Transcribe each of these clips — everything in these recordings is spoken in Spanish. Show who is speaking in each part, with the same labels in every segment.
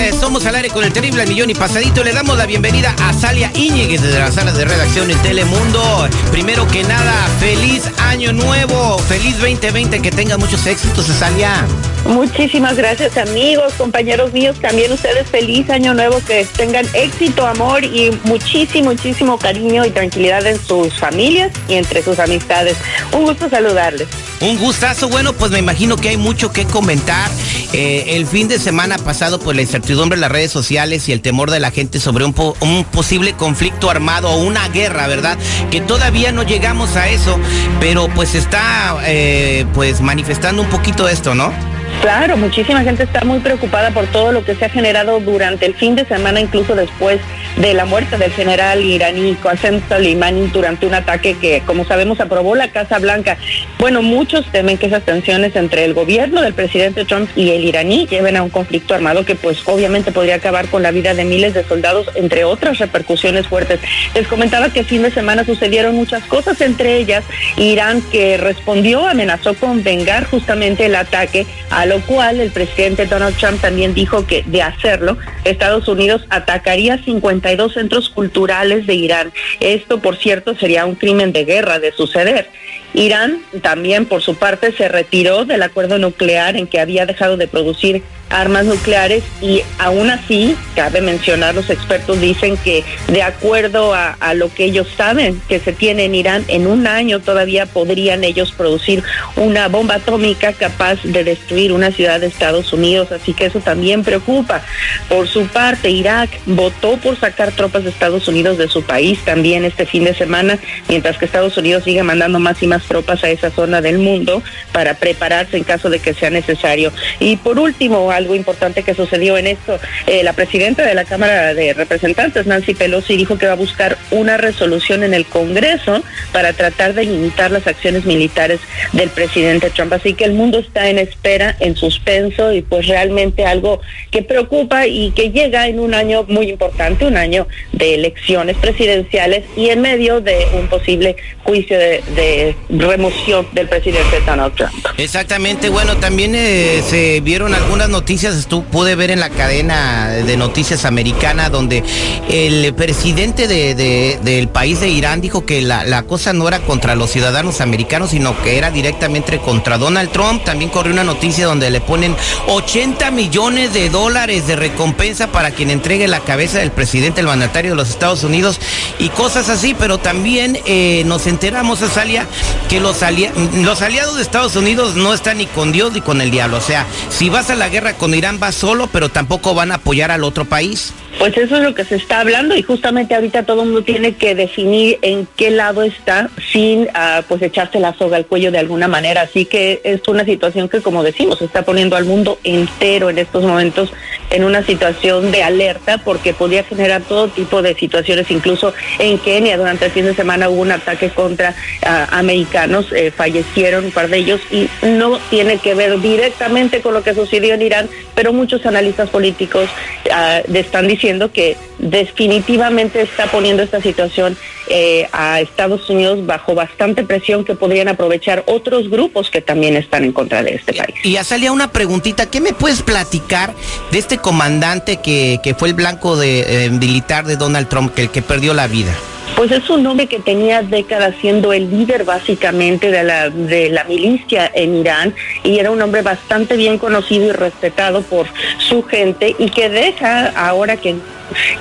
Speaker 1: Eh, somos al aire con el terrible millón y pasadito. Le damos la bienvenida a Salia Íñiguez desde la sala de redacción en Telemundo. Primero que nada, feliz año nuevo, feliz 2020, que tenga muchos éxitos, Salia.
Speaker 2: Muchísimas gracias amigos, compañeros míos, también ustedes feliz año nuevo, que tengan éxito, amor y muchísimo, muchísimo cariño y tranquilidad en sus familias y entre sus amistades. Un gusto saludarles.
Speaker 1: Un gustazo, bueno, pues me imagino que hay mucho que comentar. Eh, el fin de semana pasado, pues la incertidumbre en las redes sociales y el temor de la gente sobre un, un posible conflicto armado o una guerra, ¿verdad? Que todavía no llegamos a eso, pero pues está eh, pues manifestando un poquito esto, ¿no?
Speaker 2: Claro, muchísima gente está muy preocupada por todo lo que se ha generado durante el fin de semana, incluso después de la muerte del general iraní Qasem Soleimani durante un ataque que, como sabemos, aprobó la Casa Blanca. Bueno, muchos temen que esas tensiones entre el gobierno del presidente Trump y el iraní lleven a un conflicto armado que, pues, obviamente podría acabar con la vida de miles de soldados, entre otras repercusiones fuertes. Les comentaba que el fin de semana sucedieron muchas cosas, entre ellas Irán que respondió, amenazó con vengar justamente el ataque a lo cual el presidente Donald Trump también dijo que de hacerlo, Estados Unidos atacaría 52 centros culturales de Irán. Esto, por cierto, sería un crimen de guerra de suceder. Irán también, por su parte, se retiró del acuerdo nuclear en que había dejado de producir armas nucleares y aún así, cabe mencionar, los expertos dicen que de acuerdo a, a, lo que ellos saben que se tiene en Irán, en un año todavía podrían ellos producir una bomba atómica capaz de destruir una ciudad de Estados Unidos, así que eso también preocupa. Por su parte, Irak votó por sacar tropas de Estados Unidos de su país también este fin de semana, mientras que Estados Unidos sigue mandando más y más tropas a esa zona del mundo para prepararse en caso de que sea necesario. Y por último, algo importante que sucedió en esto. Eh, la presidenta de la Cámara de Representantes, Nancy Pelosi, dijo que va a buscar una resolución en el Congreso para tratar de limitar las acciones militares del presidente Trump. Así que el mundo está en espera, en suspenso y pues realmente algo que preocupa y que llega en un año muy importante, un año de elecciones presidenciales y en medio de un posible juicio de, de remoción del presidente Donald Trump.
Speaker 1: Exactamente, bueno, también eh, se vieron algunas noticias noticias pude ver en la cadena de noticias americana donde el presidente de, de, del país de Irán dijo que la, la, cosa no era contra los ciudadanos americanos, sino que era directamente contra Donald Trump. También corrió una noticia donde le ponen 80 millones de dólares de recompensa para quien entregue la cabeza del presidente, el mandatario de los Estados Unidos y cosas así, pero también eh, nos enteramos, Azalia, que los, los aliados de Estados Unidos no están ni con Dios ni con el diablo. O sea, si vas a la guerra con Irán va solo, pero tampoco van a apoyar al otro país.
Speaker 2: Pues eso es lo que se está hablando y justamente ahorita todo el mundo tiene que definir en qué lado está sin uh, pues echarse la soga al cuello de alguna manera. Así que es una situación que como decimos está poniendo al mundo entero en estos momentos en una situación de alerta porque podría generar todo tipo de situaciones. Incluso en Kenia durante el fin de semana hubo un ataque contra uh, americanos, eh, fallecieron un par de ellos y no tiene que ver directamente con lo que sucedió en Irán, pero muchos analistas políticos uh, están diciendo que definitivamente está poniendo esta situación eh, a Estados Unidos bajo bastante presión que podrían aprovechar otros grupos que también están en contra de este país.
Speaker 1: Y ya salía una preguntita, ¿qué me puedes platicar de este comandante que, que fue el blanco de, eh, militar de Donald Trump, que el que perdió la vida?
Speaker 2: Pues es un hombre que tenía décadas siendo el líder básicamente de la, de la milicia en Irán y era un hombre bastante bien conocido y respetado por su gente y que deja ahora que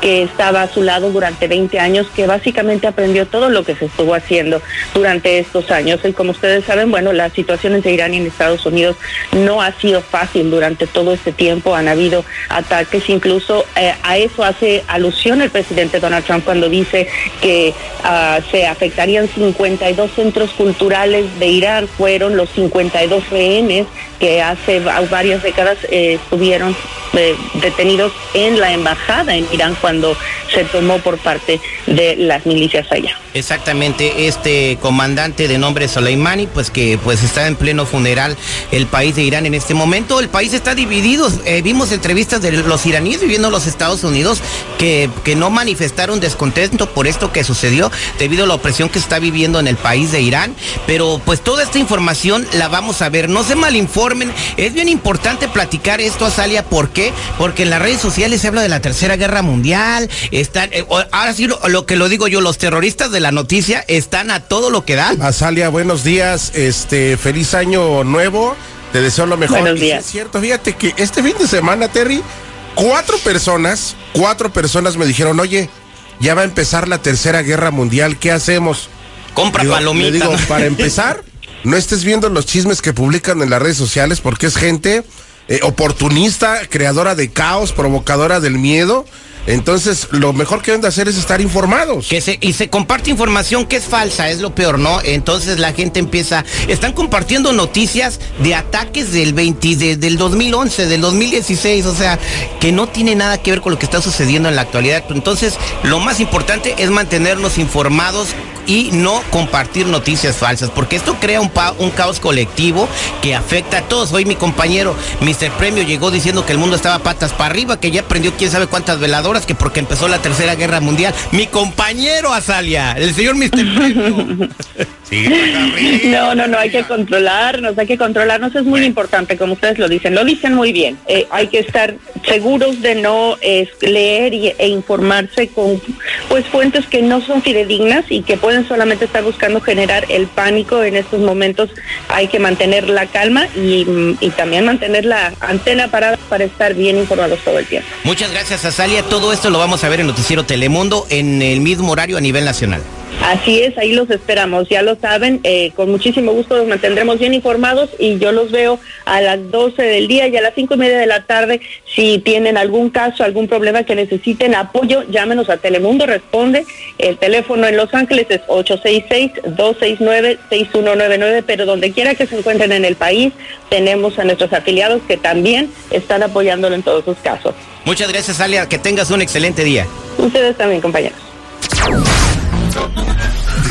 Speaker 2: que estaba a su lado durante 20 años, que básicamente aprendió todo lo que se estuvo haciendo durante estos años. Y como ustedes saben, bueno, la situación entre Irán y en Estados Unidos no ha sido fácil durante todo este tiempo. Han habido ataques, incluso eh, a eso hace alusión el presidente Donald Trump cuando dice que uh, se afectarían 52 centros culturales de Irán. Fueron los 52 rehenes que hace varias décadas eh, estuvieron eh, detenidos en la embajada en Irán cuando se tomó por parte de las milicias allá.
Speaker 1: Exactamente, este comandante de nombre Soleimani, pues que pues está en pleno funeral el país de Irán en este momento. El país está dividido. Eh, vimos entrevistas de los iraníes viviendo en los Estados Unidos que, que no manifestaron descontento por esto que sucedió debido a la opresión que está viviendo en el país de Irán. Pero pues toda esta información la vamos a ver. No se malinformen. Es bien importante platicar esto, Azalia. ¿Por qué? Porque en las redes sociales se habla de la Tercera Guerra. Están, eh, ahora sí lo, lo que lo digo yo, los terroristas de la noticia están a todo lo que dan.
Speaker 3: Azalia, buenos días, este, feliz año nuevo, te deseo lo mejor.
Speaker 2: Buenos días.
Speaker 3: es cierto, fíjate que este fin de semana, Terry, cuatro personas, cuatro personas me dijeron, oye, ya va a empezar la tercera guerra mundial, ¿qué hacemos?
Speaker 1: Compra
Speaker 3: Digo,
Speaker 1: palomitas.
Speaker 3: le digo, para empezar, no estés viendo los chismes que publican en las redes sociales porque es gente eh, oportunista, creadora de caos, provocadora del miedo. Entonces, lo mejor que deben de hacer es estar informados.
Speaker 1: Que se, y se comparte información que es falsa, es lo peor, ¿no? Entonces la gente empieza, están compartiendo noticias de ataques del 20, de- del 2011, del 2016, o sea, que no tiene nada que ver con lo que está sucediendo en la actualidad. Entonces, lo más importante es mantenernos informados y no compartir noticias falsas, porque esto crea un, caos colectivo que afecta a todos. Hoy mi compañero Mr. Premio llegó diciendo que el mundo estaba patas para arriba, que ya prendió quién sabe cuántas veladoras, que porque empezó la tercera guerra mundial. Mi compañero Azalia, el señor Mr. Premio. Sí.
Speaker 2: No, no, no, hay que controlarnos, hay que controlarnos, es muy importante, como ustedes lo dicen, lo dicen muy bien. Eh, hay que estar seguros de no leer y- e informarse con pues fuentes que no son fidedignas y que pueden solamente estar buscando generar el pánico en estos momentos. Hay que mantener la calma y, mm, y también mantener la antena parada para estar bien informados todo el tiempo.
Speaker 1: Muchas gracias, Azalia. Todo esto lo vamos a ver en Noticiero Telemundo en el mismo horario a nivel nacional.
Speaker 2: Así es, ahí los esperamos, ya lo saben, eh, con muchísimo gusto los mantendremos bien informados y yo los veo a las 12 del día y a las cinco y media de la tarde. Si tienen algún caso, algún problema que necesiten apoyo, llámenos a Telemundo, responde. El teléfono en Los Ángeles es 866-269-6199, pero donde quiera que se encuentren en el país, tenemos a nuestros afiliados que también están apoyándolo en todos sus casos.
Speaker 1: Muchas gracias, Azalia. Que tengas un excelente día.
Speaker 2: Ustedes también, compañeros.